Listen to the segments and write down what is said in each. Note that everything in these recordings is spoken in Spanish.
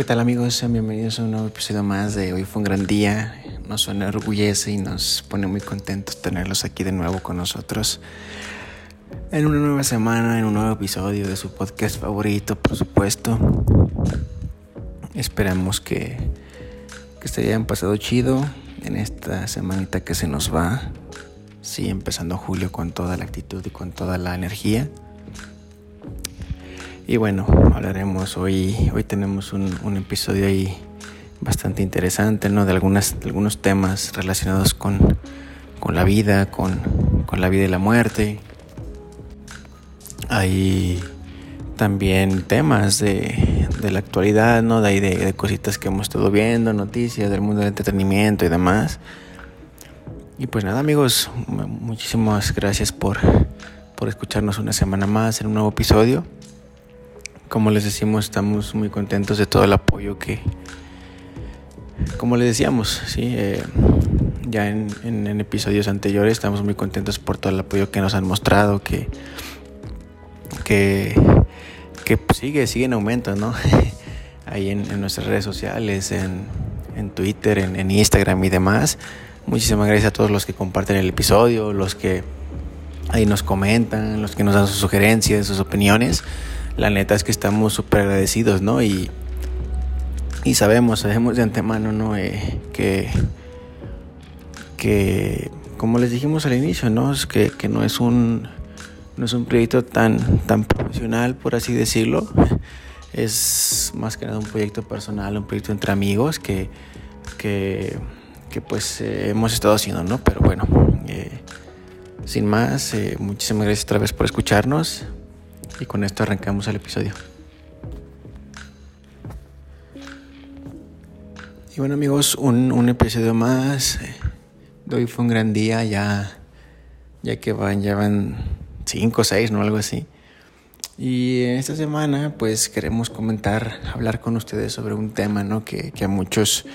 ¿Qué tal amigos? Sean bienvenidos a un nuevo episodio más de Hoy fue un gran día. Nos enorgullece y nos pone muy contentos tenerlos aquí de nuevo con nosotros. En una nueva semana, en un nuevo episodio de su podcast favorito, por supuesto. Esperamos que, que se hayan pasado chido en esta semanita que se nos va. Sí, empezando julio con toda la actitud y con toda la energía. Y bueno, hablaremos hoy, hoy tenemos un, un episodio ahí bastante interesante, ¿no? De, algunas, algunos temas relacionados con, con la vida, con, con, la vida y la muerte. Hay también temas de, de la actualidad, ¿no? De, de, de cositas que hemos estado viendo, noticias del mundo del entretenimiento y demás. Y pues nada amigos, muchísimas gracias por, por escucharnos una semana más en un nuevo episodio. Como les decimos, estamos muy contentos de todo el apoyo que, como les decíamos, ¿sí? Eh, ya en, episodios anteriores estamos muy contentos por todo el apoyo que nos han mostrado, que, que, sigue, sigue en aumento, ¿no? Ahí en, en, nuestras redes sociales, en Twitter, en, Instagram y demás. Muchísimas gracias a todos los que comparten el episodio, los que ahí nos comentan, los que nos dan sus sugerencias, sus opiniones la neta es que estamos súper agradecidos, ¿no? Y, y sabemos, sabemos de antemano, ¿no? Eh, que, que, como les dijimos al inicio, ¿no? Es que, que no es un, no es un proyecto tan, tan profesional, por así decirlo. Es más que nada un proyecto personal, un proyecto entre amigos que, que, que pues eh, hemos estado haciendo, ¿no? Pero bueno, eh, sin más, muchísimas gracias otra vez por escucharnos. Y con esto arrancamos el episodio. Y bueno amigos, un, un episodio más. De hoy fue un gran día, ya, ya que van, ya van cinco o seis, ¿no? Algo así. Y esta semana pues queremos comentar, hablar con ustedes sobre un tema, ¿no? Que, que a muchos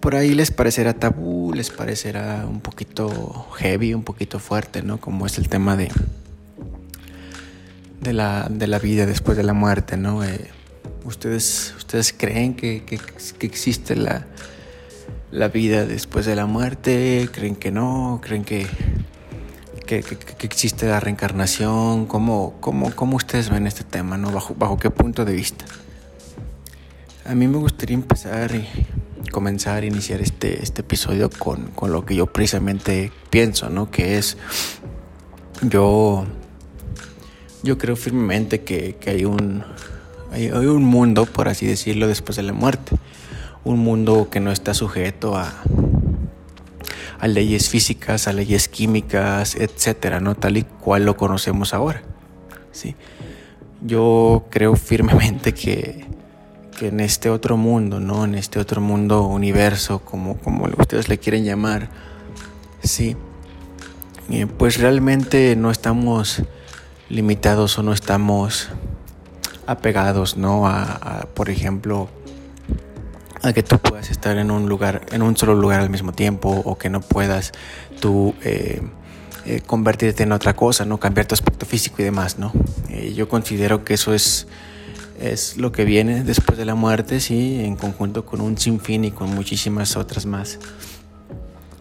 por ahí les parecerá tabú, les parecerá un poquito heavy, un poquito fuerte, ¿no? Como es el tema de, de la, de la vida después de la muerte, ¿no? Eh, ¿ustedes, ¿Ustedes creen que, que, que existe la, la, vida después de la muerte? ¿Creen que no? ¿Creen que, que, que existe la reencarnación? ¿Cómo, cómo, ¿Cómo, ustedes ven este tema, ¿no? ¿Bajo, ¿Bajo qué punto de vista? A mí me gustaría empezar y comenzar, iniciar este, este episodio con, con lo que yo precisamente pienso, ¿no? Que es yo yo creo firmemente que, que hay, un, hay, un mundo, por así decirlo, después de la muerte. Un mundo que no está sujeto a, a leyes físicas, a leyes químicas, etcétera, ¿no? Tal y cual lo conocemos ahora. ¿sí? Yo creo firmemente que, que en este otro mundo, ¿no? En este otro mundo, universo, como, como ustedes le quieren llamar, sí. pues realmente no estamos limitados o no estamos apegados, ¿no? A, por ejemplo, a que tú puedas estar en un lugar, en un solo lugar al mismo tiempo, o que no puedas tú eh, eh, convertirte en otra cosa, ¿no? Cambiar tu aspecto físico y demás, ¿no? Eh, yo considero que eso es, es lo que viene después de la muerte, sí, en conjunto con un sinfín y con muchísimas otras más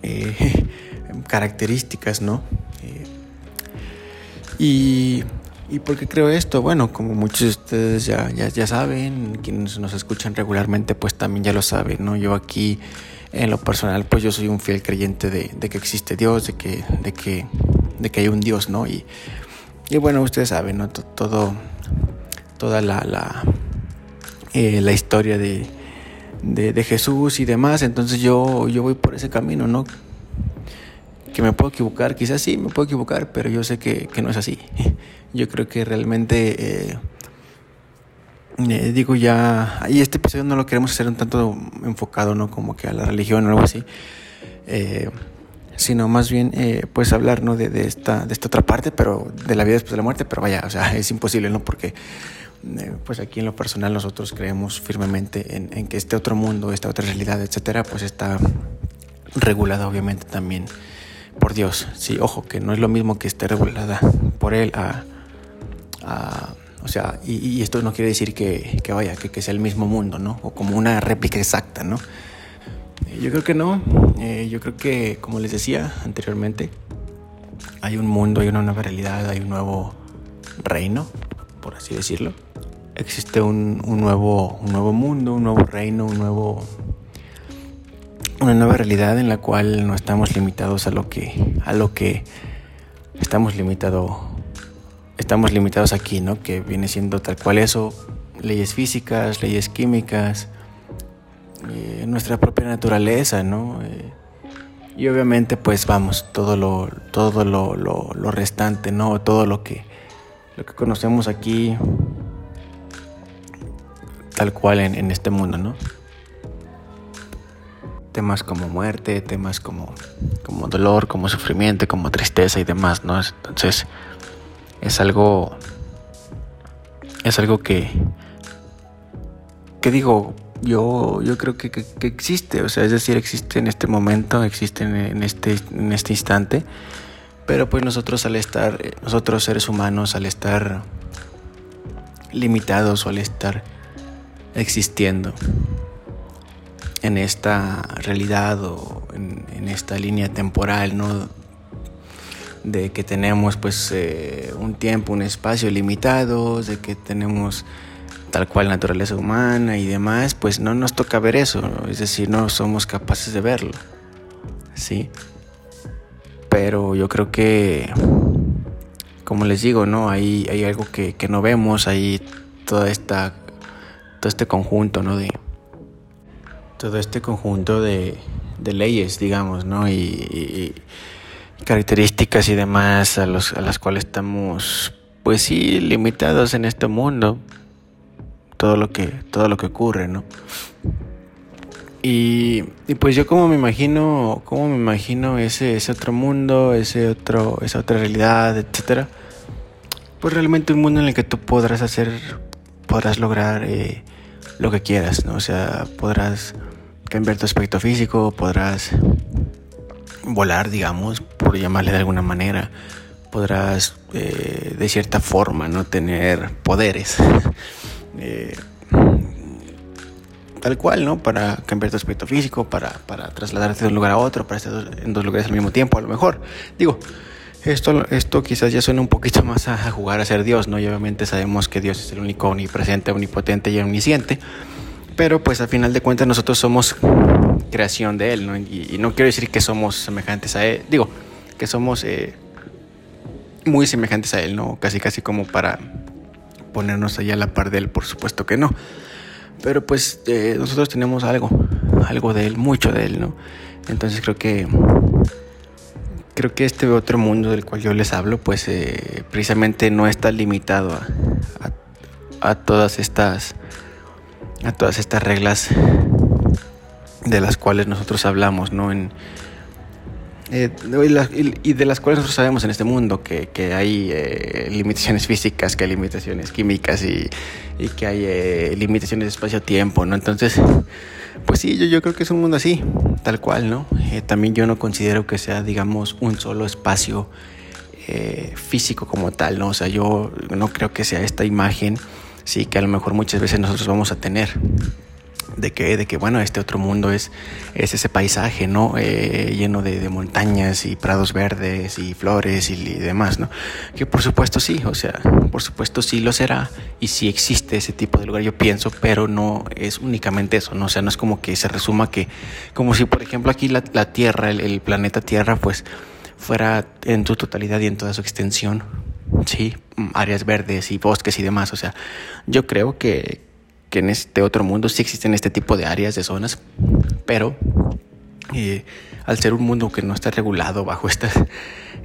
características, ¿no? Y, ¿Y por qué creo esto? Bueno, como muchos de ustedes ya, ya, ya saben, quienes nos escuchan regularmente, pues también ya lo saben, ¿no? Yo aquí, en lo personal, pues yo soy un fiel creyente de, de que existe Dios, de que, de, que, de que hay un Dios, ¿no? Y, y bueno, ustedes saben, ¿no? Todo, toda la, la, eh, la historia de, de, de, Jesús y demás, entonces yo, yo voy por ese camino, ¿no? Que me puedo equivocar, quizás sí, me puedo equivocar, pero yo sé que, que no es así. Yo creo que realmente, eh, eh, digo ya, y este episodio no lo queremos hacer un tanto enfocado, ¿no? Como que a la religión o algo así, eh, sino más bien, pues hablar, ¿no? De, esta, de esta otra parte, pero de la vida después de la muerte, pero vaya, o sea, es imposible, ¿no? Porque, pues aquí en lo personal nosotros creemos firmemente en, en que este otro mundo, esta otra realidad, etcétera, pues está regulada obviamente también por Dios. Sí, ojo, que no es lo mismo que esté regulada por Él a, O sea, y, esto no quiere decir que, vaya, que, que, sea el mismo mundo, ¿no? O como una réplica exacta, ¿no? Eh, yo creo que no. Eh, yo creo que, como les decía anteriormente, hay un mundo, hay una nueva realidad, hay un nuevo reino, por así decirlo. Existe un, un nuevo, un nuevo mundo, un nuevo reino, un nuevo, una nueva realidad en la cual no estamos limitados a lo que, a lo que estamos limitados estamos limitados aquí, ¿no? Que viene siendo tal cual eso, leyes físicas, leyes químicas, eh, nuestra propia naturaleza, ¿no? Eh, y obviamente, pues vamos, todo lo, todo lo, lo, restante, ¿no? Todo lo que, lo que conocemos aquí, tal cual en, en este mundo, ¿no? Temas como muerte, temas como, como dolor, como sufrimiento, como tristeza y demás, ¿no? Entonces, es algo es algo que que digo yo yo creo que, que, existe o sea es decir existe en este momento existe en este en este instante pero pues nosotros al estar nosotros seres humanos al estar limitados o al estar existiendo en esta realidad o en, esta línea temporal no de que tenemos pues eh, un tiempo, un espacio limitado, de que tenemos tal cual naturaleza humana y demás, pues no nos toca ver eso, es decir, no somos capaces de verlo, ¿sí? Pero yo creo que, como les digo, ¿no? Hay, hay algo que, no vemos, hay toda esta, todo este conjunto, ¿no? De, todo este conjunto de, leyes, digamos, ¿no? y características y demás a, los, a las cuales estamos, pues sí, limitados en este mundo. Todo lo que, todo lo que ocurre, ¿no? Y, y, pues yo como me imagino, como me imagino ese, ese otro mundo, ese otro, esa otra realidad, etcétera. Pues realmente un mundo en el que tú podrás hacer, podrás lograr eh, lo que quieras, ¿no? O sea, podrás cambiar tu aspecto físico, podrás volar, digamos, por llamarle de alguna manera, podrás eh, de cierta forma no tener poderes. Eh, tal cual, ¿no? Para cambiar tu aspecto físico, para, para trasladarte de un lugar a otro, para estar en dos lugares al mismo tiempo, a lo mejor. Digo, esto, esto quizás ya suena un poquito más a jugar a ser Dios, ¿no? Y obviamente sabemos que Dios es el único omnipresente, omnipotente y omnisciente. Pero pues al final de cuentas nosotros somos creación de Él, ¿no? Y, no quiero decir que somos semejantes a Él, digo, que somos eh, muy semejantes a Él, ¿no? Casi, casi como para ponernos allá a la par de Él, por supuesto que no. Pero pues eh, nosotros tenemos algo, algo de Él, mucho de Él, ¿no? Entonces creo que creo que este otro mundo del cual yo les hablo, pues eh, precisamente no está limitado a, a, todas estas a todas estas reglas de las cuales nosotros hablamos, ¿no? Eh, y de las cuales nosotros sabemos en este mundo que, que hay eh, limitaciones físicas, que hay limitaciones químicas y, y que hay eh, limitaciones de espacio-tiempo, ¿no? Entonces, pues sí, yo, yo creo que es un mundo así, tal cual, ¿no? también yo no considero que sea, digamos, un solo espacio físico como tal, ¿no? O sea, yo no creo que sea esta imagen, sí, que a lo mejor muchas veces nosotros vamos a tener de que, de que bueno, este otro mundo es, es ese paisaje, ¿no? Eh, lleno de, montañas y prados verdes y flores y, demás, ¿no? Que por supuesto sí, o sea, por supuesto sí lo será y sí existe ese tipo de lugar, yo pienso, pero no es únicamente eso, ¿no? O sea, no es como que se resuma que, como si por ejemplo aquí la, Tierra, el, planeta Tierra, pues fuera en su totalidad y en toda su extensión, sí, áreas verdes y bosques y demás, o sea, yo creo que, que en este otro mundo sí existen este tipo de áreas, de zonas, pero eh, al ser un mundo que no está regulado bajo estas,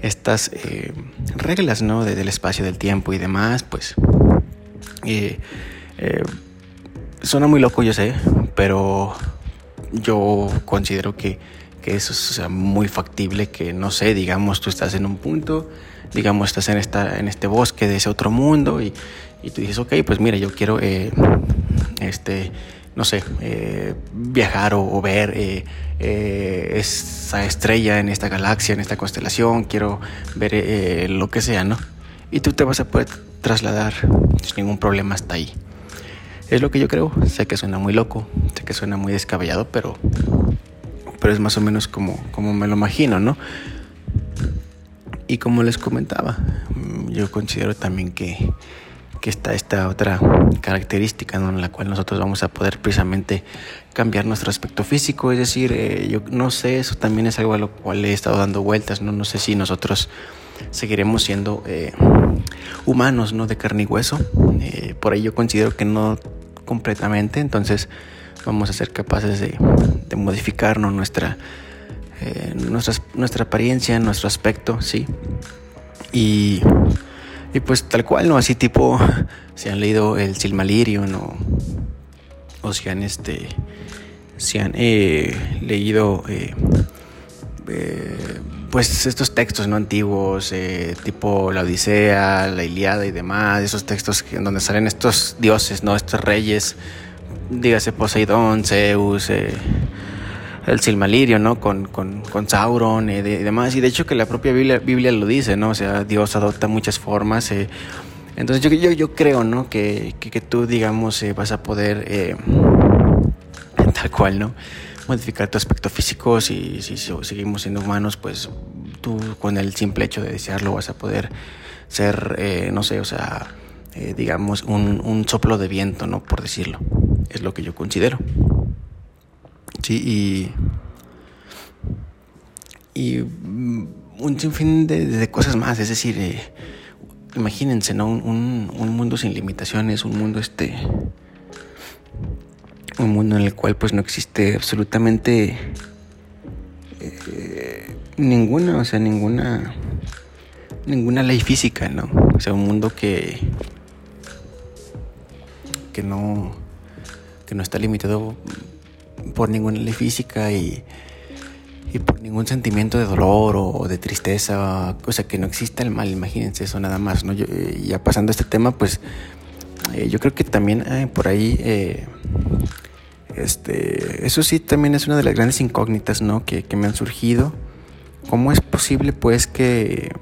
estas eh, reglas ¿no? del espacio, del tiempo y demás, pues eh, suena muy loco, yo sé, pero yo considero que, que eso es muy factible, que no sé, digamos, tú estás en un punto, digamos, estás en, esta, en este bosque de ese otro mundo y, y tú dices, ok, pues mira, yo quiero este, no sé, eh, viajar o, ver eh, eh, esa estrella en esta galaxia, en esta constelación, quiero ver lo que sea, ¿no? y tú te vas a poder trasladar sin ningún problema hasta ahí. Es lo que yo creo. Sé que suena muy loco, sé que suena muy descabellado, pero, pero es más o menos como, como me lo imagino, ¿no? Y como les comentaba, yo considero también que, que está esta otra característica en la cual nosotros vamos a poder precisamente cambiar nuestro aspecto físico. Es decir, eh, yo no sé, eso también es algo a lo cual he estado dando vueltas, no, no sé si nosotros seguiremos siendo eh, humanos, ¿no? De carne y hueso. Eh, por ahí yo considero que no completamente, entonces vamos a ser capaces de, modificarnos nuestra, eh, nuestra, apariencia, nuestro aspecto, ¿sí? Y, y, pues tal cual, ¿no? Así tipo, si han leído el Silmarillion o, o si han, este, si han leído pues estos textos no antiguos, eh, tipo la Odisea, la Iliada y demás, esos textos en donde salen estos dioses, no, estos reyes, dígase Poseidón, Zeus, eh, el Silmalirio, ¿no? Con, con, con Sauron y, demás. Y de hecho que la propia Biblia, Biblia, lo dice, ¿no? O sea, Dios adopta muchas formas. Eh. Entonces yo, yo, yo, creo, ¿no? Que, que, que tú, digamos, vas a poder, tal cual, ¿no? modificar tu aspecto físico. Si, si, seguimos siendo humanos, pues tú con el simple hecho de desearlo vas a poder ser, eh, no sé, o sea, eh, digamos, un, un, soplo de viento, ¿no? Por decirlo. Es lo que yo considero. Sí, y. Y un sinfín de, de cosas más, es decir, eh, imagínense, ¿no? Un, un, mundo sin limitaciones, un mundo este un mundo en el cual pues no existe absolutamente eh, ninguna, o sea, ninguna ninguna ley física, ¿no? O sea, un mundo que que no que no está limitado por ninguna ley física y, y por ningún sentimiento de dolor o de tristeza, o sea, que no exista el mal, imagínense eso nada más, ¿no? Yo, eh, ya pasando a este tema, pues eh, yo creo que también por ahí este, eso sí también es una de las grandes incógnitas, ¿no? Que, me han surgido. ¿Cómo es posible, pues, que,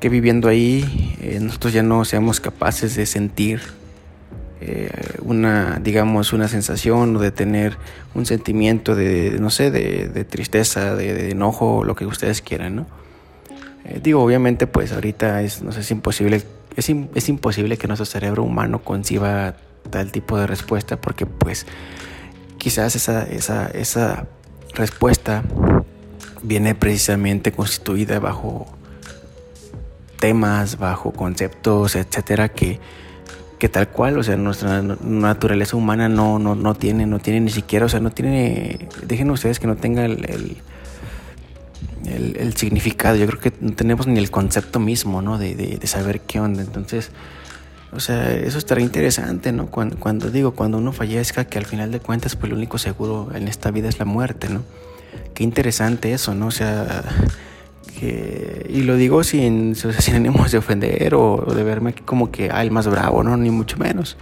que viviendo ahí eh, nosotros ya no seamos capaces de sentir eh, una, digamos, una sensación o de tener un sentimiento de, no sé, de, tristeza, de, enojo, lo que ustedes quieran, ¿no? Eh, digo, obviamente, pues ahorita es, no sé, es imposible, es, es imposible que nuestro cerebro humano conciba tal tipo de respuesta porque pues quizás esa, esa, esa respuesta viene precisamente constituida bajo temas, bajo conceptos, etcétera, que, que tal cual, o sea, nuestra naturaleza humana no, no, no tiene, no tiene ni siquiera, o sea, no tiene, dejen ustedes que no tenga el, el, significado, yo creo que no tenemos ni el concepto mismo, ¿no? De, de, saber qué onda, entonces o sea, eso estaría interesante, ¿no? Cuando, digo, cuando uno fallezca, que al final de cuentas, pues lo único seguro en esta vida es la muerte, ¿no? Qué interesante eso, ¿no? O sea, que, y lo digo sin, sin ánimos de ofender o, de verme como que, ah, el más bravo, ¿no? Ni mucho menos.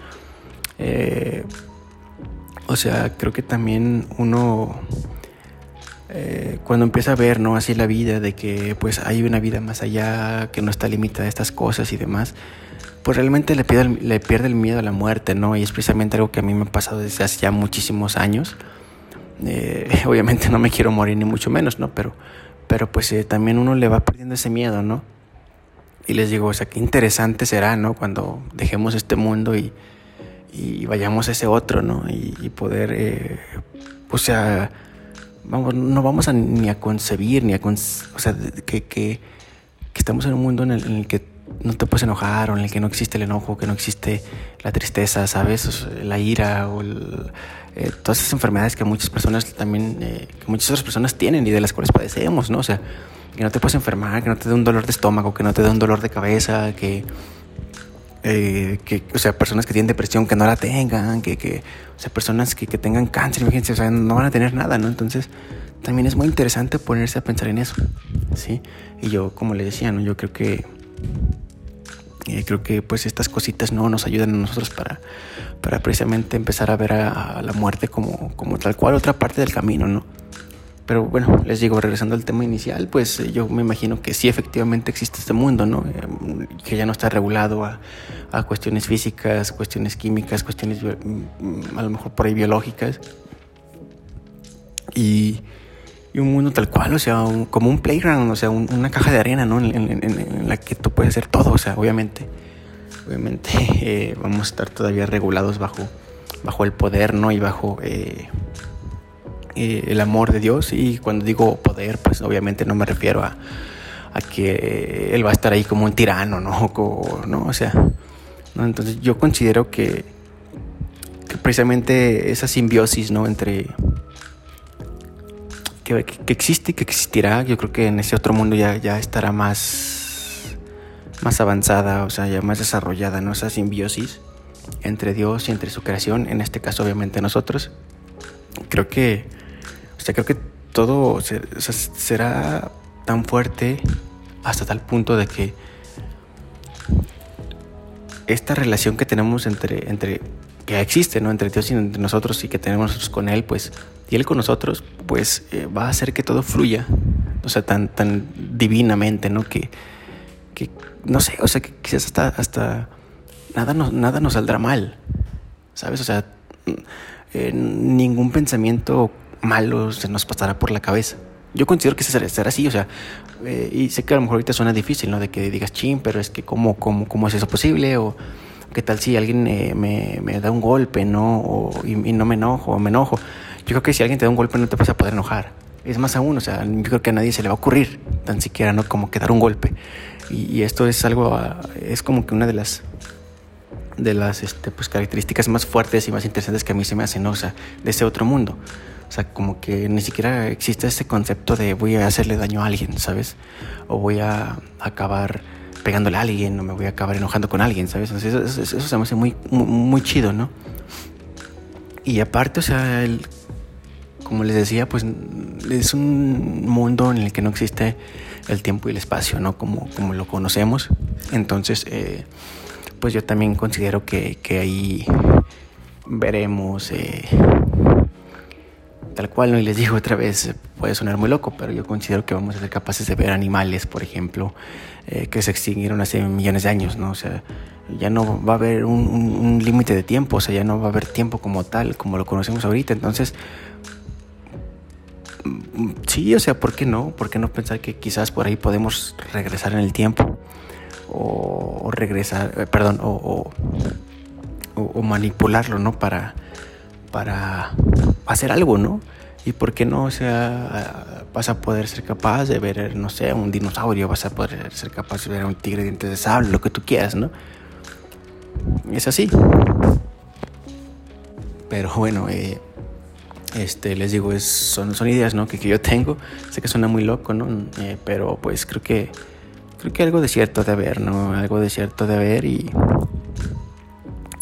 Eh, o sea, creo que también uno, eh, cuando empieza a ver, ¿no? Así la vida, de que pues hay una vida más allá, que no está limitada a estas cosas y demás pues realmente le pierde, le pierde el miedo a la muerte, ¿no? Y es precisamente algo que a mí me ha pasado desde hace ya muchísimos años. Eh, obviamente no me quiero morir ni mucho menos, ¿no? Pero, pero pues eh, también uno le va perdiendo ese miedo, ¿no? Y les digo, o sea, qué interesante será, ¿no? Cuando dejemos este mundo y, y vayamos a ese otro, ¿no? Y, poder, eh, o sea, vamos, no vamos a, ni a concebir, ni a, o sea, que, que, que, estamos en un mundo en el, en el que no te puedes enojar o en el que no existe el enojo, que no existe la tristeza, ¿sabes? la ira o eh, todas esas enfermedades que muchas personas también, eh, que muchas otras personas tienen y de las cuales padecemos, ¿no? O sea, que no te puedes enfermar, que no te dé un dolor de estómago, que no te dé un dolor de cabeza, que, eh, que o sea, personas que tienen depresión que no la tengan, que, que o sea, personas que, que tengan cáncer, imagínense, o sea, no van a tener nada, ¿no? Entonces, también es muy interesante ponerse a pensar en eso, ¿sí? Y yo, como le decía, ¿no? Yo creo que eh, creo que pues estas cositas no nos ayudan a nosotros para, para precisamente empezar a ver a, la muerte como, como tal cual otra parte del camino, ¿no? pero bueno, les digo, regresando al tema inicial, pues eh, yo me imagino que sí efectivamente existe este mundo, ¿no? Eh, que ya no está regulado a, a, cuestiones físicas, cuestiones químicas, cuestiones mm, a lo mejor por ahí biológicas. Y, y un mundo tal cual, o sea, como un playground, o sea, una caja de arena, ¿no? En, la que tú puedes hacer todo, o sea, obviamente, obviamente eh, vamos a estar todavía regulados bajo, bajo el poder, ¿no? Y bajo eh, eh, el amor de Dios. Y cuando digo poder, pues obviamente no me refiero a, a que Él va a estar ahí como un tirano, ¿no? O, ¿no? o sea, ¿no? entonces yo considero que precisamente esa simbiosis, ¿no? Entre que, existe y que existirá, yo creo que en ese otro mundo ya, ya estará más, más avanzada, o sea, ya más desarrollada, ¿no? Esa simbiosis entre Dios y entre su creación, en este caso obviamente nosotros. Creo que, o sea, creo que todo será tan fuerte hasta tal punto de que esta relación que tenemos entre, entre que existe, ¿no? Entre Dios y entre nosotros y que tenemos nosotros con Él, pues, y Él con nosotros, pues eh, va a hacer que todo fluya, o sea, tan, tan divinamente, ¿no? Que, que, no sé, o sea, que quizás hasta, hasta nada, nos, nada saldrá mal, ¿sabes? O sea, eh, ningún pensamiento malo se nos pasará por la cabeza. Yo considero que será, será así, o sea, eh, y sé que a lo mejor ahorita suena difícil, ¿no? De que digas, chin, pero es que cómo, cómo, cómo es eso posible, o qué tal si alguien eh, me, me, da un golpe, ¿no? O, y, y, no me enojo, o me enojo. Yo creo que si alguien te da un golpe no te vas a poder enojar. Es más aún, o sea, yo creo que a nadie se le va a ocurrir, tan siquiera, ¿no? Como que dar un golpe. Y, y esto es algo, es como que una de las de las este, pues, características más fuertes y más interesantes que a mí se me hacen, ¿no? o sea, de ese otro mundo. O sea, como que ni siquiera existe ese concepto de voy a hacerle daño a alguien, ¿sabes? O voy a acabar pegándole a alguien o me voy a acabar enojando con alguien, ¿sabes? Eso, eso, eso se me hace muy, muy, muy, chido, ¿no? Y aparte, o sea, el, como les decía, pues es un mundo en el que no existe el tiempo y el espacio, ¿no? Como, como lo conocemos. Entonces, eh, pues yo también considero que, que ahí veremos... Eh, tal cual, ¿no? Y les digo otra vez, puede sonar muy loco, pero yo considero que vamos a ser capaces de ver animales, por ejemplo, eh, que se extinguieron hace millones de años, ¿no? O sea, ya no va a haber un, límite de tiempo, o sea, ya no va a haber tiempo como tal, como lo conocemos ahorita. Entonces, sí, o sea, ¿por qué no? ¿Por qué no pensar que quizás por ahí podemos regresar en el tiempo? O, o regresar, eh, perdón, o, o, o manipularlo, ¿no? Para, para hacer algo, ¿no? Y por qué no, o sea, vas a poder ser capaz de ver, no sé, un dinosaurio, vas a poder ser capaz de ver un tigre de dientes de sable, lo que tú quieras, ¿no? Es así. Pero bueno, eh, este, les digo, es, son, son ideas, ¿no? Que, que, yo tengo. Sé que suena muy loco, ¿no? Eh, pero pues creo que, creo que algo de cierto de haber, ¿no? Algo de cierto de haber y...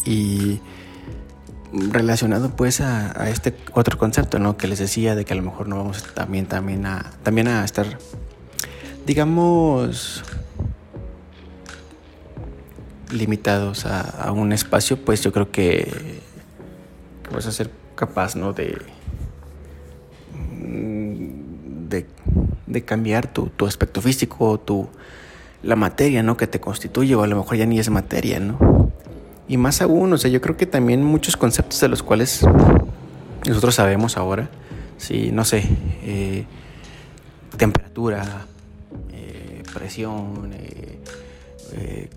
Y relacionado pues a, este otro concepto, ¿no? Que les decía de que a lo mejor no vamos también, también, a, también a estar, digamos, limitados a, un espacio, pues yo creo que, vas a ser capaz, ¿no? De, de, de cambiar tu, tu, aspecto físico, tu, la materia, ¿no? Que te constituye, o a lo mejor ya ni es materia, ¿no? Y más aún, o sea, yo creo que también muchos conceptos de los cuales nosotros sabemos ahora, sí, no sé, eh, temperatura, eh, presión, eh,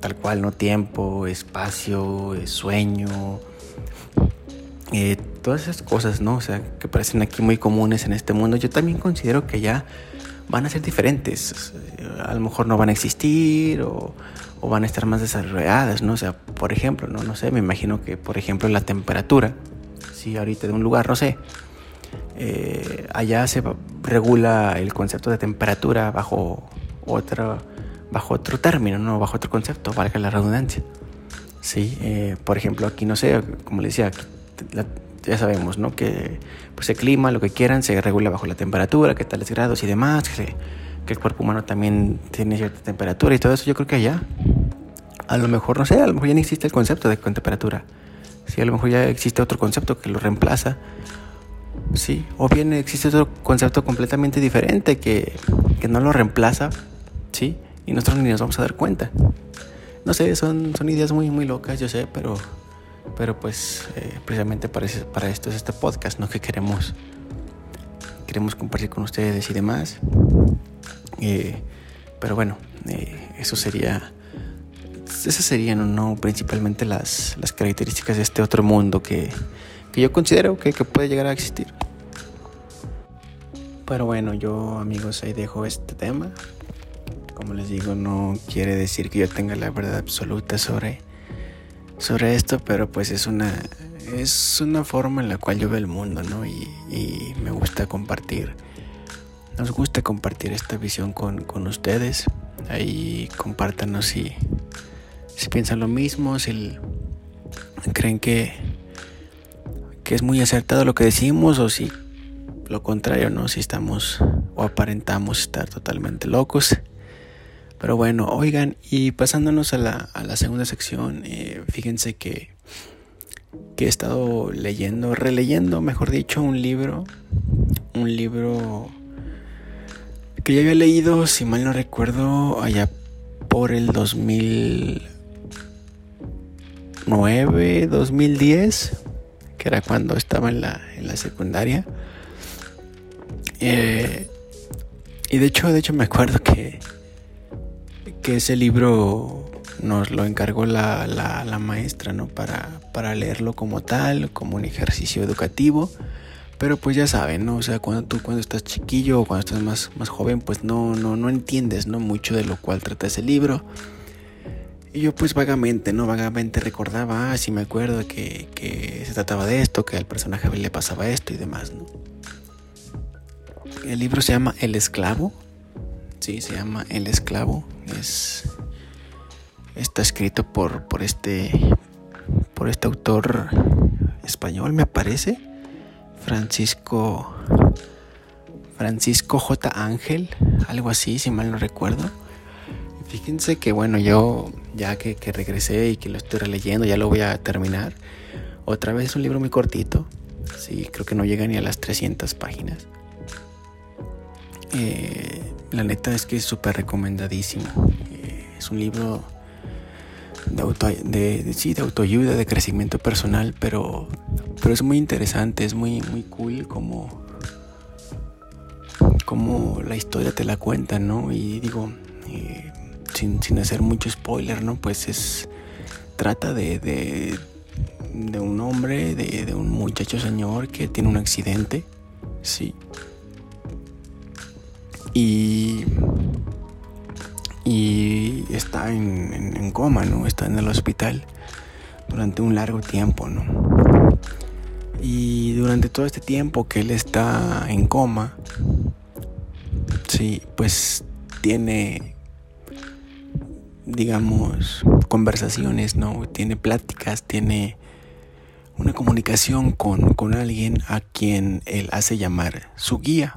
tal cual, ¿no? Tiempo, espacio, sueño, todas esas cosas, ¿no? O sea, que parecen aquí muy comunes en este mundo, yo también considero que ya van a ser diferentes. A lo mejor no van a existir o, o, van a estar más desarrolladas, ¿no? O sea, por ejemplo, no, no sé, me imagino que, por ejemplo, la temperatura, si ahorita de un lugar, no sé, eh, allá se regula el concepto de temperatura bajo otro, bajo otro término, ¿no? Bajo otro concepto, valga la redundancia. Sí, eh, por ejemplo, aquí, no sé, como le decía, la, ya sabemos, ¿no? Que pues el clima, lo que quieran, se regula bajo la temperatura, qué tales grados y demás, que, que, el cuerpo humano también tiene cierta temperatura y todo eso, yo creo que allá, a lo mejor, no sé, a lo mejor ya no existe el concepto de temperatura. Sí, a lo mejor ya existe otro concepto que lo reemplaza. ¿sí? O bien existe otro concepto completamente diferente que, que no lo reemplaza, ¿sí? Y nosotros ni nos vamos a dar cuenta. No sé, son, son ideas muy, muy locas, yo sé, pero, pero pues eh, precisamente para, para esto es este podcast, ¿no? Que queremos, queremos compartir con ustedes y demás. Eh, pero bueno, eh, eso sería esas serían no principalmente las, las características de este otro mundo que, que yo considero que, que, puede llegar a existir. Pero bueno, yo amigos ahí dejo este tema. Como les digo, no quiere decir que yo tenga la verdad absoluta sobre, sobre esto, pero pues es una, es una forma en la cual yo veo el mundo, ¿no? Y, y me gusta compartir, nos gusta compartir esta visión con, con ustedes. Ahí compártanos si si piensan lo mismo, si creen que, que es muy acertado lo que decimos o si lo contrario, ¿no? Si estamos o aparentamos estar totalmente locos. Pero bueno, oigan, y pasándonos a la, a la segunda sección, eh, fíjense que, que he estado leyendo, releyendo, mejor dicho, un libro, un libro que ya había leído, si mal no recuerdo, allá por el 2000. 2009, 2010, que era cuando estaba en la, en la secundaria. Eh, y de hecho, de hecho me acuerdo que, que ese libro nos lo encargó la, la, maestra, ¿no? Para, para leerlo como tal, como un ejercicio educativo. Pero pues ya saben, ¿no? O sea, cuando tú cuando estás chiquillo o cuando estás más, más joven, pues no, no, no entiendes, ¿no? Mucho de lo cual trata ese libro. Y yo pues vagamente, ¿no? Vagamente recordaba, ah, sí me acuerdo que, que se trataba de esto, que al personaje le pasaba esto y demás, ¿no? El libro se llama El Esclavo. Sí, se llama El Esclavo. Es. Está escrito por, por este. por este autor español, me parece. Francisco. Francisco J. Ángel, algo así, si mal no recuerdo. Fíjense que bueno, yo ya que, regresé y que lo estoy releyendo, ya lo voy a terminar. Otra vez es un libro muy cortito, sí, creo que no llega ni a las 300 páginas. Eh, la neta es que es súper recomendadísimo. Eh, es un libro de, auto, de autoayuda, de crecimiento personal, pero, pero es muy interesante, es muy, muy cool como, como la historia te la cuenta, ¿no? Y digo, eh, sin, hacer mucho spoiler, ¿no? Pues es. Trata de, de, un hombre, de, de, un muchacho señor que tiene un accidente, sí. Y. Y está en coma, ¿no? Está en el hospital durante un largo tiempo, ¿no? Y durante todo este tiempo que él está en coma, sí, pues tiene digamos, conversaciones, ¿no? Tiene pláticas, tiene una comunicación con, con alguien a quien él hace llamar su guía.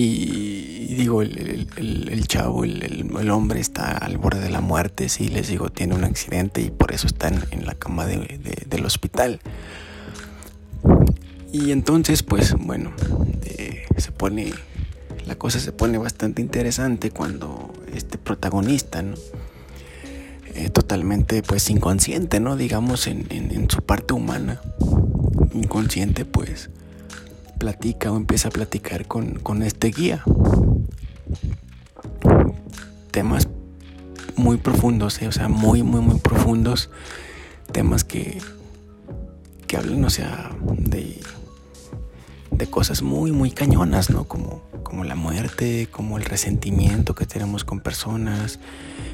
Y digo, el, el, chavo, el, hombre está al borde de la muerte, sí, les digo, tiene un accidente y por eso está en, la cama de, del hospital. Y entonces, pues bueno, eh, se pone la cosa se pone bastante interesante cuando este protagonista, ¿no? Eh, totalmente pues inconsciente, ¿no? Digamos en, su parte humana, inconsciente pues platica o empieza a platicar con, este guía. Temas muy profundos, ¿eh? o sea, muy, muy, muy profundos. Temas que, que hablan, o sea, de, de cosas muy, muy cañonas, ¿no? Como como la muerte, como el resentimiento que tenemos con personas,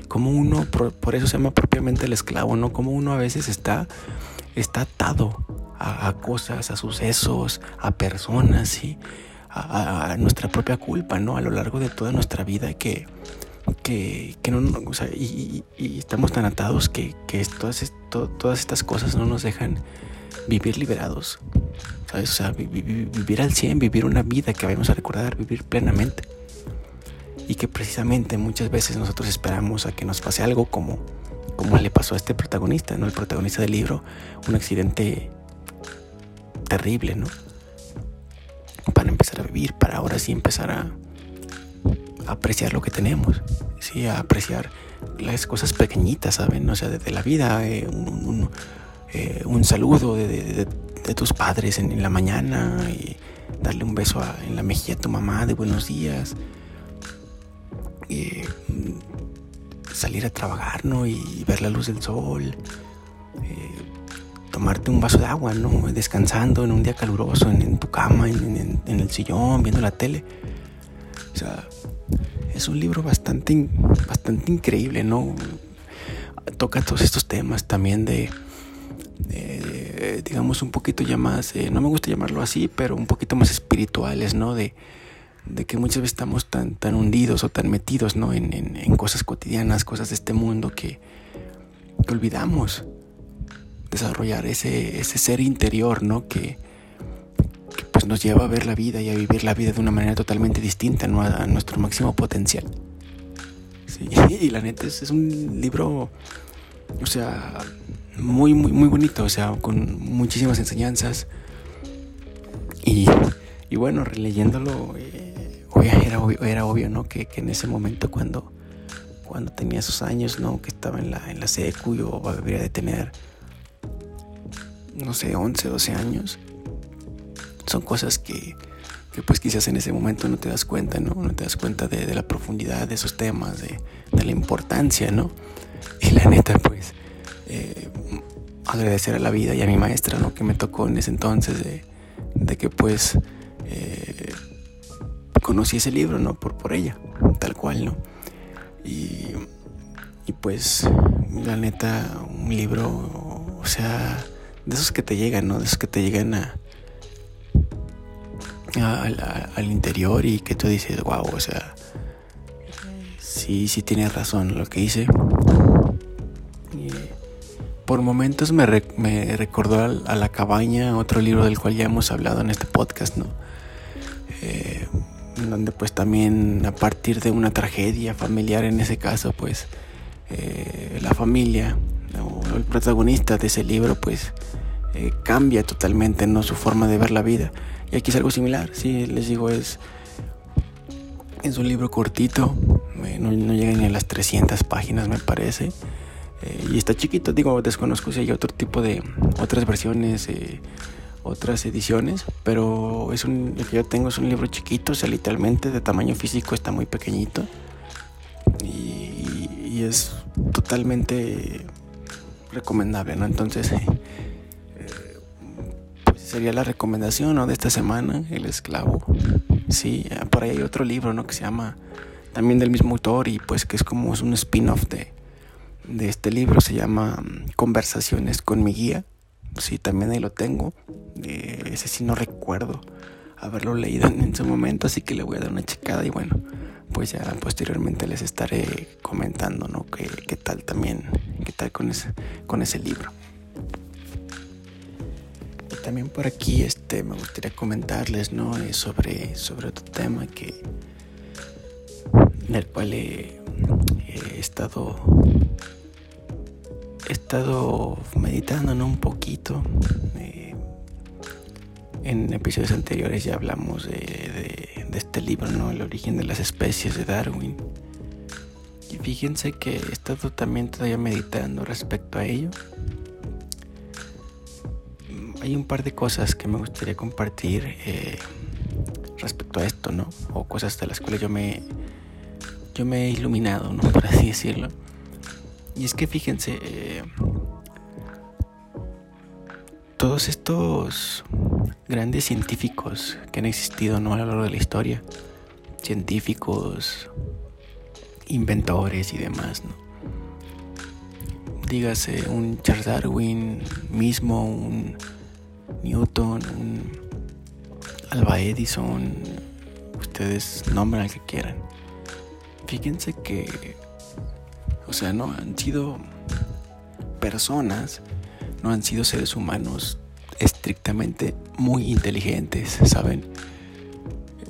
como uno, por, eso se llama propiamente el esclavo, ¿no? Como uno a veces está, está atado a, cosas, a sucesos, a personas, ¿sí? A, nuestra propia culpa, ¿no? A lo largo de toda nuestra vida que, que, que no, y, estamos tan atados que, que todas, todas estas cosas no nos dejan vivir liberados. ¿Sabes? O sea, vivir al 100, vivir una vida que vamos a recordar, vivir plenamente. Y que precisamente muchas veces nosotros esperamos a que nos pase algo como, como le pasó a este protagonista, ¿no? El protagonista del libro, un accidente terrible, ¿no? Para empezar a vivir, para ahora sí empezar a, apreciar lo que tenemos, sí, a apreciar las cosas pequeñitas, ¿saben? O sea, desde la vida, eh, un, eh, saludo de, tus padres en, la mañana y darle un beso en la mejilla a tu mamá de buenos días. Eh, salir a trabajar, ¿no? Y ver la luz del sol. Tomarte un vaso de agua, ¿no? Descansando en un día caluroso, en, tu cama, en, en, el sillón, viendo la tele. O sea, es un libro bastante, bastante increíble, ¿no? Toca todos estos temas también de, digamos, un poquito ya más, eh, no me gusta llamarlo así, pero un poquito más espirituales, ¿no? De, que muchas veces estamos tan, tan hundidos o tan metidos, ¿no? En, cosas cotidianas, cosas de este mundo que, olvidamos desarrollar ese, ese ser interior, ¿no? Que, pues nos lleva a ver la vida y a vivir la vida de una manera totalmente distinta, ¿no? a, nuestro máximo potencial. Y la neta es, un libro, o sea, muy, muy, muy bonito, o sea, con muchísimas enseñanzas. Y, y bueno, releyéndolo, eh, era, obvio, era obvio, ¿no? Que, que, en ese momento cuando, cuando tenía esos años, ¿no? Que estaba en la, en la secu, yo debería de tener, no sé, 11, 12 años son cosas que, pues quizás en ese momento no te das cuenta, ¿no? No te das cuenta de, la profundidad de esos temas, de, la importancia, ¿no? Y la neta, pues, eh, agradecer a la vida y a mi maestra, ¿no? Que me tocó en ese entonces, de, que pues eh, conocí ese libro, ¿no? Por, por ella, tal cual, ¿no? Y, y pues, la neta, un libro, o sea, de esos que te llegan, ¿no? De esos que te llegan a al, interior y que tú dices, wow, o sea, sí, sí tienes razón lo que hice. por momentos me, me recordó a, La Cabaña, otro libro del cual ya hemos hablado en este podcast, ¿no? Eh, donde pues también a partir de una tragedia familiar en ese caso, pues eh, la familia el protagonista de ese libro pues eh, cambia totalmente ¿no? su forma de ver la vida. Y aquí es algo similar, sí, les digo, es, es un libro cortito, no, llega ni a las 300 páginas me parece. Eh, y está chiquito, digo, desconozco si hay otro tipo de otras versiones, eh, otras ediciones, pero es el que yo tengo es un libro chiquito, o sea, literalmente de tamaño físico está muy pequeñito y es totalmente recomendable, ¿no? Entonces, sería la recomendación ¿no? de esta semana, El Esclavo. Sí, por ahí hay otro libro ¿no? que se llama también del mismo autor y pues que es como un spin-off de, de este libro, se llama mm, Conversaciones con mi guía. Sí, también ahí lo tengo. Eh, ese sí no recuerdo haberlo leído en, su momento, así que le voy a dar una checada y bueno, pues ya posteriormente les estaré comentando, ¿no? ¿Qué, qué tal también, qué tal con ese, con ese libro también por aquí este, me gustaría comentarles ¿no? Eh, sobre, sobre otro tema que, en el cual he, estado, he estado meditando un poquito. Eh, en episodios anteriores ya hablamos de, este libro, ¿no? El origen de las especies de Darwin. Y fíjense que he estado también todavía meditando respecto a ello hay un par de cosas que me gustaría compartir eh, respecto a esto, ¿no? O cosas de las cuales yo me, yo me he iluminado, ¿no? Por así decirlo. Y es que fíjense, eh, todos estos grandes científicos que han existido ¿no? a lo largo de la historia, científicos, inventores y demás, ¿no? Dígase un Charles Darwin mismo, un Newton, Alba Edison, ustedes nombran al que quieran. Fíjense que, o sea, no han sido personas, no han sido seres humanos estrictamente muy inteligentes, ¿saben?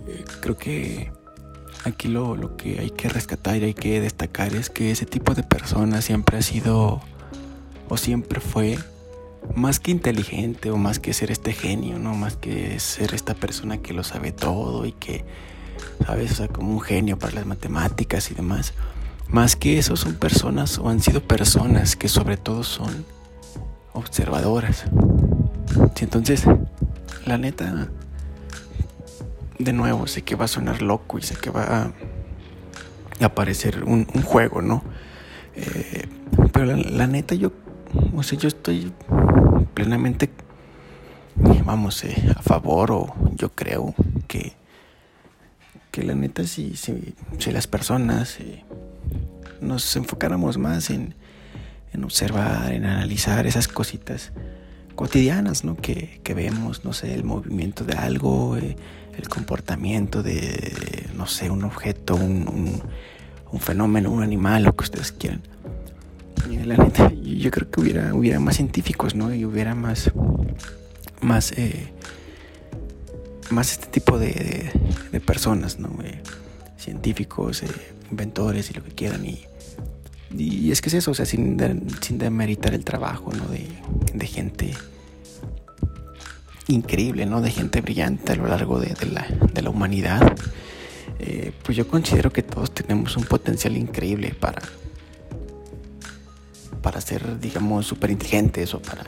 Eh, creo que aquí lo, lo, que hay que rescatar y hay que destacar es que ese tipo de personas siempre ha sido o siempre fue más que inteligente o más que ser este genio, ¿no? Más que ser esta persona que lo sabe todo y que, ¿sabes? O sea, como un genio para las matemáticas y demás. Más que eso son personas o han sido personas que sobre todo son observadoras. entonces, la neta, de nuevo, sé que va a sonar loco y sé que va a aparecer un, juego, ¿no? Eh, pero la, neta, yo, o sea, yo estoy plenamente, vamos, eh, a favor o yo creo que, que la neta, si, si, si las personas eh, nos enfocáramos más en, en observar, en analizar esas cositas cotidianas, ¿no? Que, que vemos, no sé, el movimiento de algo, eh, el comportamiento de, no sé, un objeto, un, un, fenómeno, un animal, lo que ustedes quieran. la neta, yo creo que hubiera, hubiera más científicos, ¿no? Y hubiera más, más, eh, más este tipo de, de, personas, ¿no? Eh, científicos, inventores y lo que quieran. Y, y es que es eso, o sea, sin, sin demeritar el trabajo, ¿no? De, gente increíble, ¿no? De gente brillante a lo largo de, de, la, la, humanidad. Eh, pues yo considero que todos tenemos un potencial increíble para, para ser, digamos, súper inteligentes o para,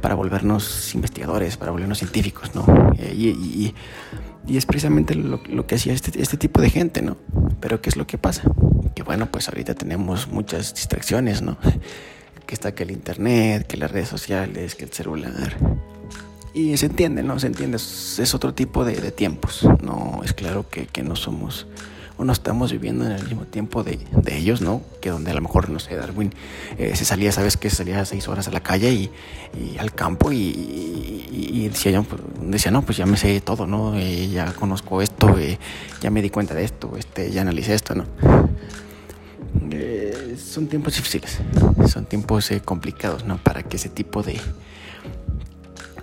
para volvernos investigadores, para volvernos científicos, ¿no? Eh, y, y, y, es precisamente lo, lo que hacía este, este tipo de gente, ¿no? Pero ¿qué es lo que pasa? Que bueno, pues ahorita tenemos muchas distracciones, ¿no? Que está que el internet, que las redes sociales, que el celular. Y se entiende, ¿no? Se entiende, es, otro tipo de, tiempos. No es claro que, no somos o no estamos viviendo en el mismo tiempo de, ellos, ¿no? Que donde a lo mejor, no sé, Darwin eh, se salía, ¿sabes? Que salía seis horas a la calle y, al campo y, decía, pues, decía, no, pues ya me sé todo, ¿no? Eh, ya conozco esto, eh, ya me di cuenta de esto, este, ya analicé esto, ¿no? Eh, son tiempos difíciles, son tiempos eh, complicados, ¿no? Para que ese tipo de,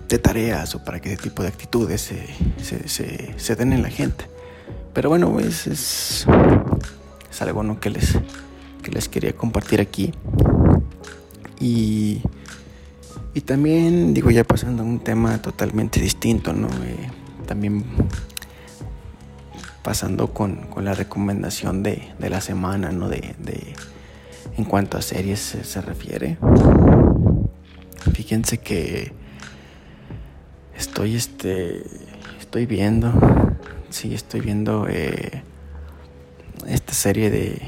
de tareas o para que ese tipo de actitudes se, se, se, den en la gente. Pero bueno, es, es, algo ¿no? que, les, que les quería compartir aquí. Y, y también, digo, ya pasando a un tema totalmente distinto, ¿no? Eh, también pasando con, con la recomendación de, de, la semana, ¿no? De, de, en cuanto a series se, refiere. Fíjense que estoy, este, estoy viendo, sí, estoy viendo eh, esta serie de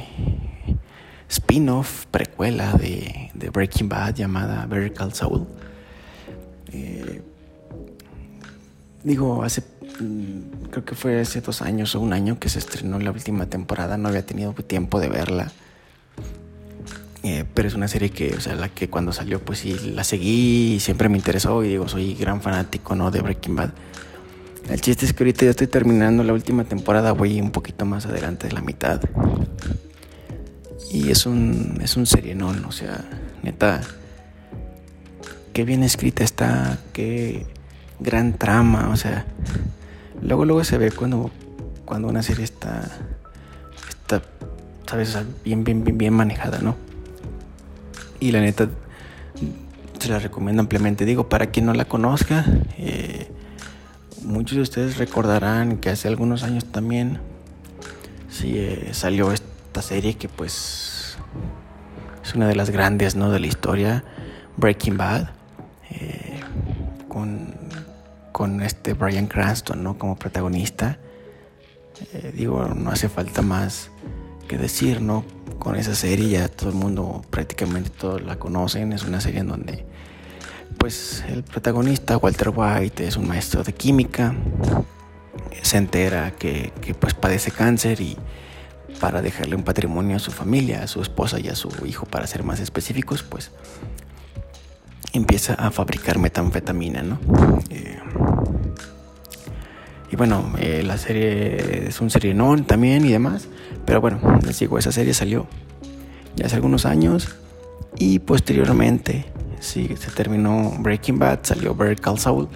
spin-off, precuela de, de, Breaking Bad llamada Vertical Soul. Eh, digo, hace creo que fue hace dos años o un año que se estrenó la última temporada, no había tenido tiempo de verla. Eh, pero es una serie que, o sea, la que cuando salió, pues sí, la seguí y siempre me interesó y digo, soy gran fanático, ¿no? De Breaking Bad. El chiste es que ahorita ya estoy terminando la última temporada, voy un poquito más adelante de la mitad. Y es un, es un ¿no? o sea, neta, qué bien escrita está, qué gran trama, o sea, Luego, luego se ve cuando, cuando una serie está, está, sabes, bien, bien, bien, bien manejada, ¿no? Y la neta, se la recomiendo ampliamente. Digo, para quien no la conozca, eh, muchos de ustedes recordarán que hace algunos años también sí, eh, salió esta serie que pues es una de las grandes, ¿no? De la historia, Breaking Bad, eh, con este Brian Cranston, ¿no? Como protagonista. Eh, digo, no hace falta más que decir, ¿no? Con esa serie ya todo el mundo, prácticamente todos la conocen. Es una serie en donde, pues, el protagonista, Walter White, es un maestro de química. Se entera que, que pues padece cáncer y para dejarle un patrimonio a su familia, a su esposa y a su hijo, para ser más específicos, pues empieza a fabricar metanfetamina, ¿no? Eh, y bueno, eh, la serie es un serienón también y demás. Pero bueno, les digo, esa serie salió ya hace algunos años. Y posteriormente, sí, se terminó Breaking Bad, salió Better Call Saul.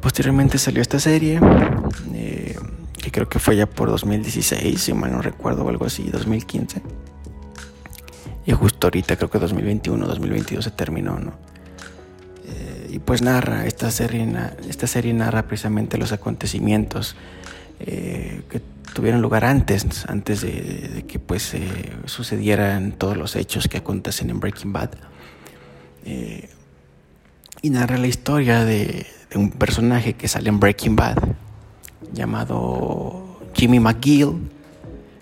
Posteriormente salió esta serie, eh, que creo que fue ya por 2016, si mal no recuerdo, o algo así, 2015. Y justo ahorita, creo que 2021, 2022 se terminó, ¿no? Pues narra, esta serie, esta serie narra precisamente los acontecimientos eh, que tuvieron lugar antes, antes de, que pues eh, sucedieran todos los hechos que acontecen en Breaking Bad. Eh, y narra la historia de, un personaje que sale en Breaking Bad llamado Jimmy McGill,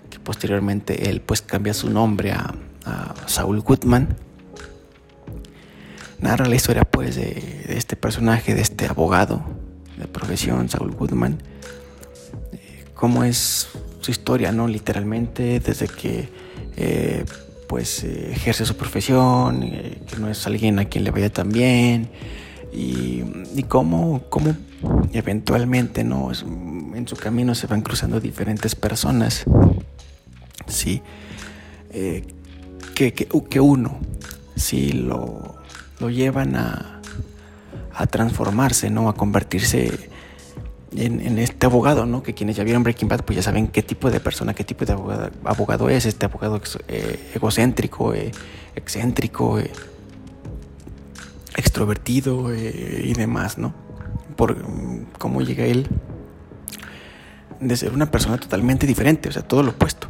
que posteriormente él pues cambia su nombre a, Saul Goodman. Narra la historia pues de, este personaje, de este abogado de profesión, Saul Goodman, cómo es su historia, ¿no? Literalmente, desde que eh, pues eh, ejerce su profesión, eh, que no es alguien a quien le vaya tan bien, y, y cómo, cómo, eventualmente, ¿no? En su camino se van cruzando diferentes personas, ¿sí? que, que, que, uno, sí, lo, lo llevan a, a transformarse, ¿no? A convertirse en, este abogado, ¿no? Que quienes ya vieron Breaking Bad, pues ya saben qué tipo de persona, qué tipo de abogado, es, este abogado eh, egocéntrico, eh, excéntrico, eh, extrovertido y demás, ¿no? Por cómo llega él de ser una persona totalmente diferente, o sea, todo lo opuesto.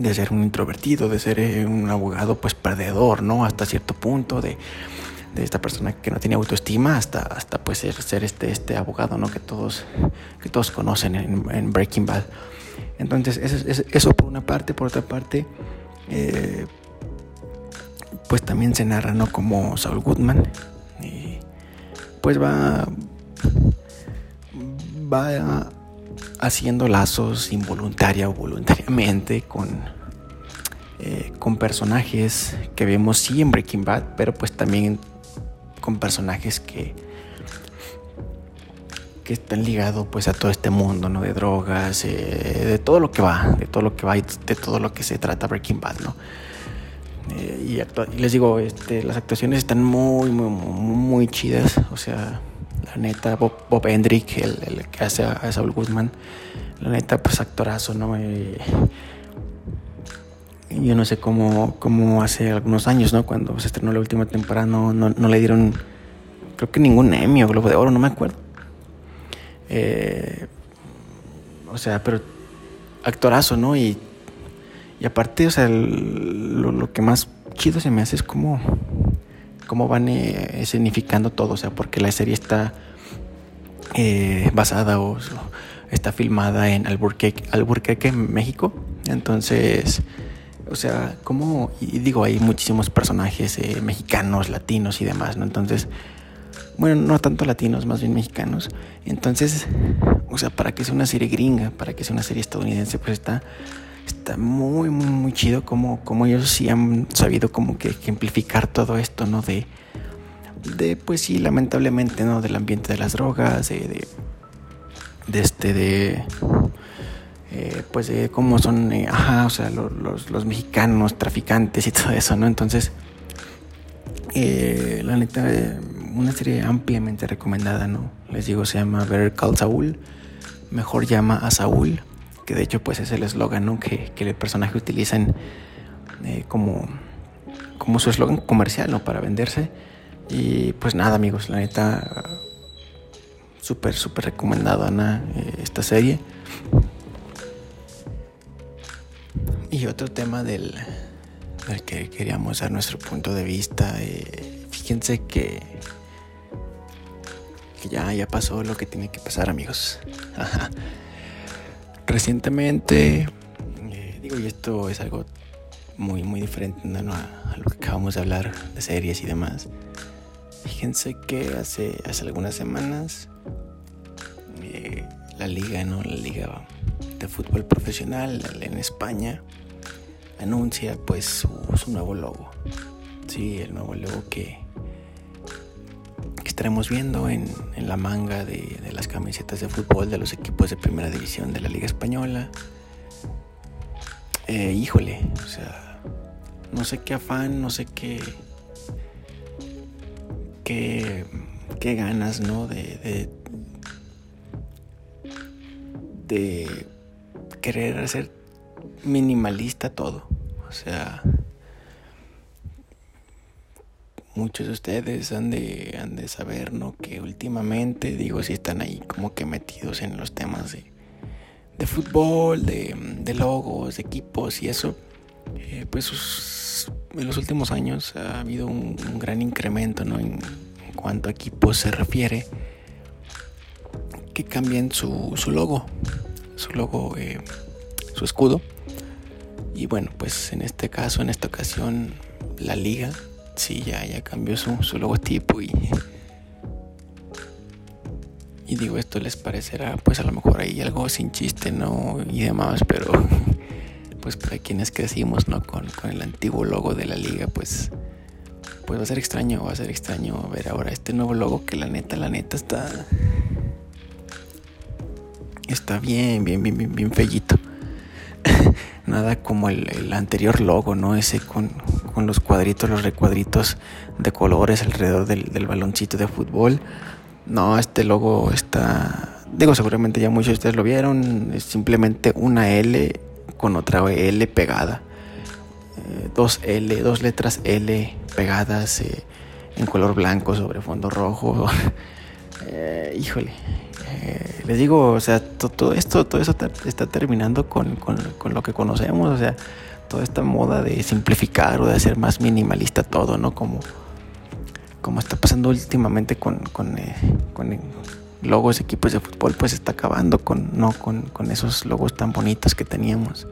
De ser un introvertido, de ser un abogado pues perdedor, ¿no? Hasta cierto punto, de de esta persona que no tenía autoestima hasta, hasta pues ser, este, este abogado ¿no? que, todos, que todos conocen en, Breaking Bad. Entonces, eso, por una parte, por otra parte, eh, pues también se narra ¿no? como Saul Goodman, pues va, va haciendo lazos involuntaria o voluntariamente con, eh, con personajes que vemos sí en Breaking Bad, pero pues también con personajes que, que están ligados pues a todo este mundo, ¿no? De drogas, eh, de todo lo que va, de todo lo que va y de todo lo que se trata Breaking Bad, ¿no? Eh, y, les digo, este, las actuaciones están muy, muy, muy, chidas. O sea, la neta, Bob, Bob Hendrick, el, que hace a, Saul Goodman, la neta, pues actorazo, ¿no? Eh, yo no sé cómo, cómo hace algunos años, ¿no? Cuando se estrenó la última temporada, no, no, le dieron, creo que ningún Emmy o Globo de Oro, no me acuerdo. Eh, o sea, pero actorazo, ¿no? Y, y aparte, o sea, lo, que más chido se me hace es cómo, cómo van eh, escenificando todo, o sea, porque la serie está eh, basada o, está filmada en Albuquerque, Albuquerque, México. Entonces o sea, como, y digo, hay muchísimos personajes eh, mexicanos, latinos y demás, ¿no? Entonces, bueno, no tanto latinos, más bien mexicanos. Entonces, o sea, para que sea una serie gringa, para que sea una serie estadounidense, pues está, está muy, muy, chido como, como ellos sí han sabido como que ejemplificar todo esto, ¿no? De, de pues sí, lamentablemente, ¿no? Del ambiente de las drogas, de, de, este, de eh, pues de cómo son, eh, ajá, o sea, los, los, mexicanos, traficantes y todo eso, ¿no? Entonces, eh, la neta, una serie ampliamente recomendada, ¿no? Les digo, se llama Better Call Saul, mejor llama a Saúl, que de hecho pues es el eslogan. Que, que el personaje utiliza como, como su eslogan comercial, ¿no? Para venderse. Y pues nada, amigos, la neta, súper, súper recomendada, ¿no? esta serie. Y otro tema del, que queríamos dar nuestro punto de vista, eh, fíjense que, que ya, ya pasó lo que tiene que pasar amigos. Recientemente, eh, digo, y esto es algo muy, muy diferente a, lo que acabamos de hablar de series y demás. Fíjense que hace, hace algunas semanas eh, la liga, ¿no? La liga de fútbol profesional en España anuncia pues su, nuevo logo. Sí, el nuevo logo que, estaremos viendo en, la manga de, las camisetas de fútbol de los equipos de primera división de la Liga Española. Eh, híjole, o sea, no sé qué afán, no sé qué. qué, ganas, ¿no? De, de, de querer hacer minimalista todo. O sea, muchos de ustedes han de, han de saber, ¿no? Que últimamente, digo, si están ahí como que metidos en los temas de, de fútbol, de, de, logos, de equipos y eso, eh, pues en los últimos años ha habido un, gran incremento, ¿no? En, en, cuanto a equipos se refiere, que cambien su, su logo, su logo, eh, su escudo. Y bueno, pues en este caso, en esta ocasión, la liga sí, ya, ya cambió su, su logotipo y, y digo, esto les parecerá pues a lo mejor ahí algo sin chiste, ¿no? Y demás, pero pues para quienes crecimos, ¿no? Con, con el antiguo logo de la liga, pues, pues va a ser extraño, va a ser extraño ver ahora este nuevo logo que la neta, la neta está... Está bien, bien, bien, bien, bien fellito. Nada como el, el anterior logo, ¿no? Ese con, con los cuadritos, los recuadritos de colores alrededor del, del, baloncito de fútbol. No, este logo está, digo, seguramente ya muchos de ustedes lo vieron, es simplemente una L con otra L pegada. Eh, dos L, dos letras L pegadas eh, en color blanco sobre fondo rojo. eh, híjole, eh, les digo, o sea, todo, esto, todo eso está terminando con, con, con lo que conocemos, o sea, toda esta moda de simplificar o de hacer más minimalista todo, ¿no? Como, como está pasando últimamente con, con, eh, con logos equipos de fútbol, pues está acabando con, ¿no? con, con esos logos tan bonitos que teníamos.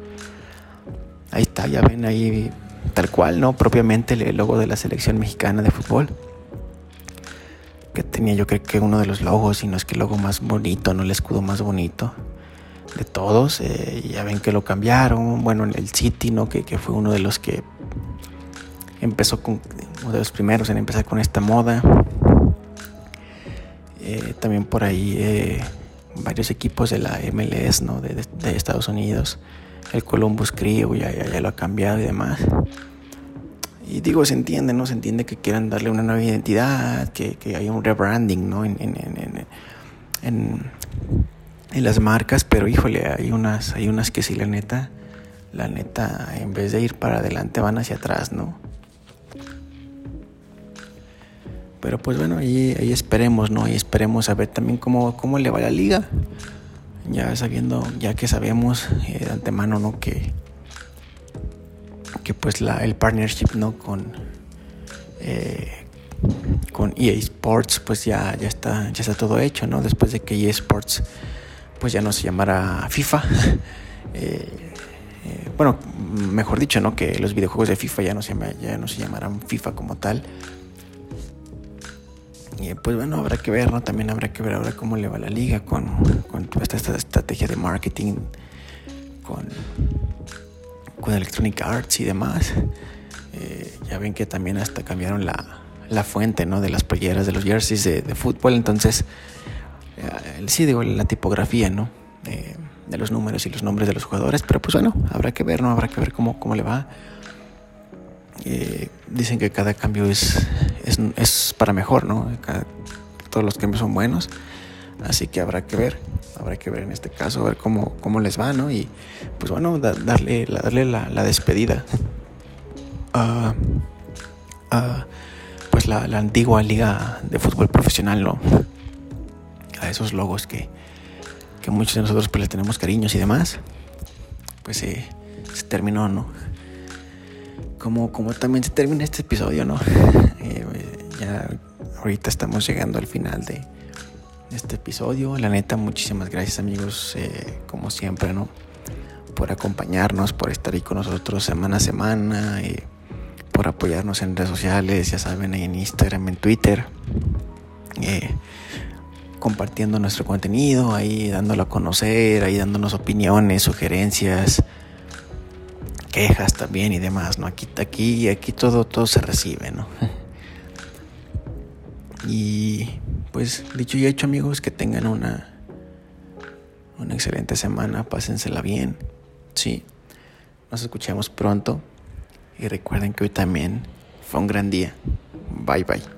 Ahí está, ya ven ahí tal cual, ¿no? Propiamente el logo de la selección mexicana de fútbol. Que tenía yo creo que uno de los logos, y no es que el logo más bonito, no el escudo más bonito de todos. Eh, ya ven que lo cambiaron. Bueno, en el City, ¿no? Que, que, fue uno de los que empezó con, uno de los primeros en empezar con esta moda. Eh, también por ahí eh, varios equipos de la MLS, ¿no? De, de, Estados Unidos. El Columbus Crew ya, ya, ya, lo ha cambiado y demás. Y digo, se entiende, ¿no? Se entiende que quieran darle una nueva identidad, que, que haya un rebranding, ¿no? En, en, en, en en las marcas, pero híjole, hay unas, hay unas que sí, la neta, la neta, en vez de ir para adelante van hacia atrás, ¿no? Pero pues bueno, ahí, ahí esperemos, ¿no? Ahí esperemos a ver también cómo, cómo le va la liga. Ya sabiendo, ya que sabemos eh, de antemano, ¿no? Que, que pues la, el partnership, ¿no? Con, eh, con EA Sports, pues ya, ya, está, ya está todo hecho, ¿no? Después de que EA Sports pues ya no se llamara FIFA. eh, eh, bueno, mejor dicho, ¿no? Que los videojuegos de FIFA ya no se, llama, ya no se llamarán FIFA como tal. Y pues bueno, habrá que ver, ¿no? También habrá que ver ahora cómo le va la liga con, con esta, esta, estrategia de marketing, con, con Electronic Arts y demás. Eh, ya ven que también hasta cambiaron la, la fuente, ¿no? De las playeras, de los jerseys de, fútbol. Entonces, eh, sí digo la tipografía, ¿no? Eh, de los números y los nombres de los jugadores, pero pues bueno, habrá que ver, ¿no? Habrá que ver cómo, cómo le va. Eh, dicen que cada cambio es, es, para mejor, ¿no? Todos los cambios son buenos, así que habrá que ver, habrá que ver en este caso, ver cómo, cómo les va, ¿no? Y pues bueno, da, darle, darle la, la despedida a, a pues la, la antigua liga de fútbol profesional, ¿no? Esos logos que, que muchos de nosotros pues les tenemos cariños y demás, pues eh, se terminó, ¿no? Como, como también se termina este episodio, ¿no? Eh, ya ahorita estamos llegando al final de este episodio. La neta, muchísimas gracias amigos, eh, como siempre, ¿no? Por acompañarnos, por estar ahí con nosotros semana a semana, eh, por apoyarnos en redes sociales, ya saben, en Instagram, en Twitter. Compartiendo nuestro contenido, ahí dándolo a conocer, ahí dándonos opiniones, sugerencias, quejas también y demás, ¿no? Aquí, aquí, aquí todo, todo se recibe, ¿no? Y pues dicho y hecho amigos, que tengan una, una excelente semana, pásensela bien, sí. Nos escuchamos pronto y recuerden que hoy también fue un gran día. Bye bye.